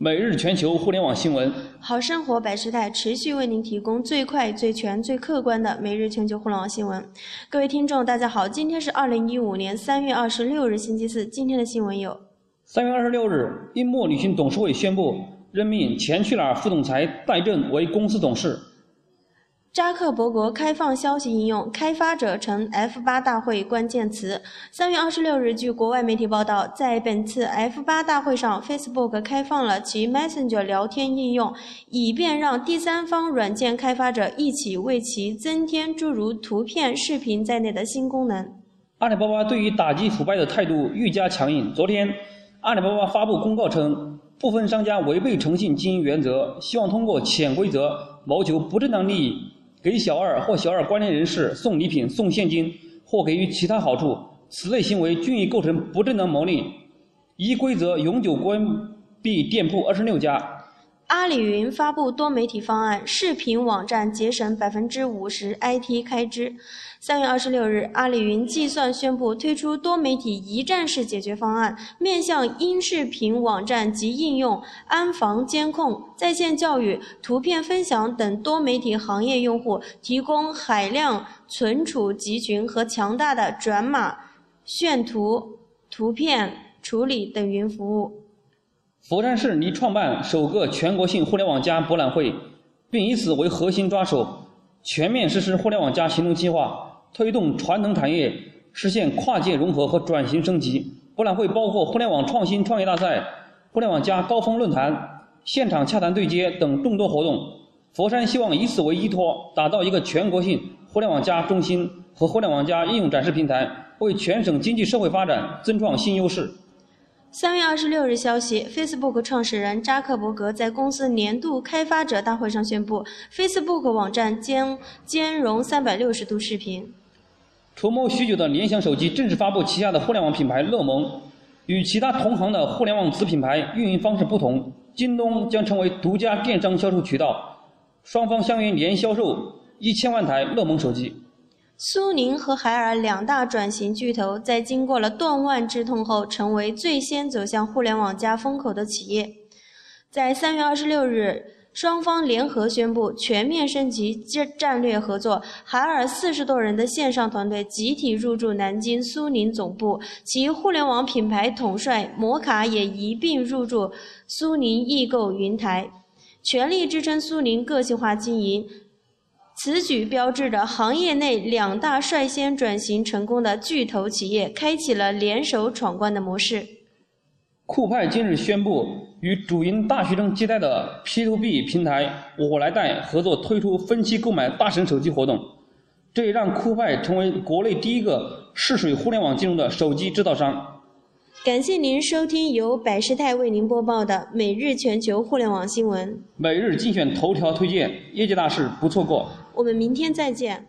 每日全球互联网新闻，好生活百事态持续为您提供最快、最全、最客观的每日全球互联网新闻。各位听众，大家好，今天是二零一五年三月二十六日，星期四。今天的新闻有：三月二十六日，英墨旅行董事会宣布任命钱去哪儿副总裁戴震为公司董事。扎克伯格开放消息应用，开发者成 F 八大会关键词。三月二十六日，据国外媒体报道，在本次 F 八大会上，Facebook 开放了其 Messenger 聊天应用，以便让第三方软件开发者一起为其增添诸如图片、视频在内的新功能。阿里巴巴对于打击腐败的态度愈加强硬。昨天，阿里巴巴发布公告称，部分商家违背诚信经营原则，希望通过潜规则谋求不正当利益。给小二或小二关联人士送礼品、送现金或给予其他好处，此类行为均已构成不正当牟利。依规则永久关闭店铺二十六家。阿里云发布多媒体方案，视频网站节省百分之五十 IT 开支。三月二十六日，阿里云计算宣布推出多媒体一站式解决方案，面向音视频网站及应用、安防监控、在线教育、图片分享等多媒体行业用户，提供海量存储集群和强大的转码、炫图、图片处理等云服务。佛山市拟创办首个全国性互联网加博览会，并以此为核心抓手，全面实施互联网加行动计划，推动传统产业实现跨界融合和转型升级。博览会包括互联网创新创业大赛、互联网加高峰论坛、现场洽谈对接等众多活动。佛山希望以此为依托，打造一个全国性互联网加中心和互联网加应用展示平台，为全省经济社会发展增创新优势。三月二十六日，消息，Facebook 创始人扎克伯格在公司年度开发者大会上宣布，Facebook 网站将兼容三百六十度视频。筹谋许久的联想手机正式发布旗下的互联网品牌乐檬，与其他同行的互联网子品牌运营方式不同，京东将成为独家电商销售渠道，双方相约年销售一千万台乐檬手机。苏宁和海尔两大转型巨头，在经过了断腕之痛后，成为最先走向互联网加风口的企业。在三月二十六日，双方联合宣布全面升级战战略合作。海尔四十多人的线上团队集体入驻南京苏宁总部，其互联网品牌统帅摩卡也一并入驻苏宁易购云台，全力支撑苏宁个性化经营。此举标志着行业内两大率先转型成功的巨头企业开启了联手闯关的模式。酷派今日宣布与主营大学生接待的 P2B 平台我来贷合作推出分期购买大神手机活动，这也让酷派成为国内第一个试水互联网金融的手机制造商。感谢您收听由百事泰为您播报的每日全球互联网新闻。每日精选头条推荐，业界大事不错过。我们明天再见。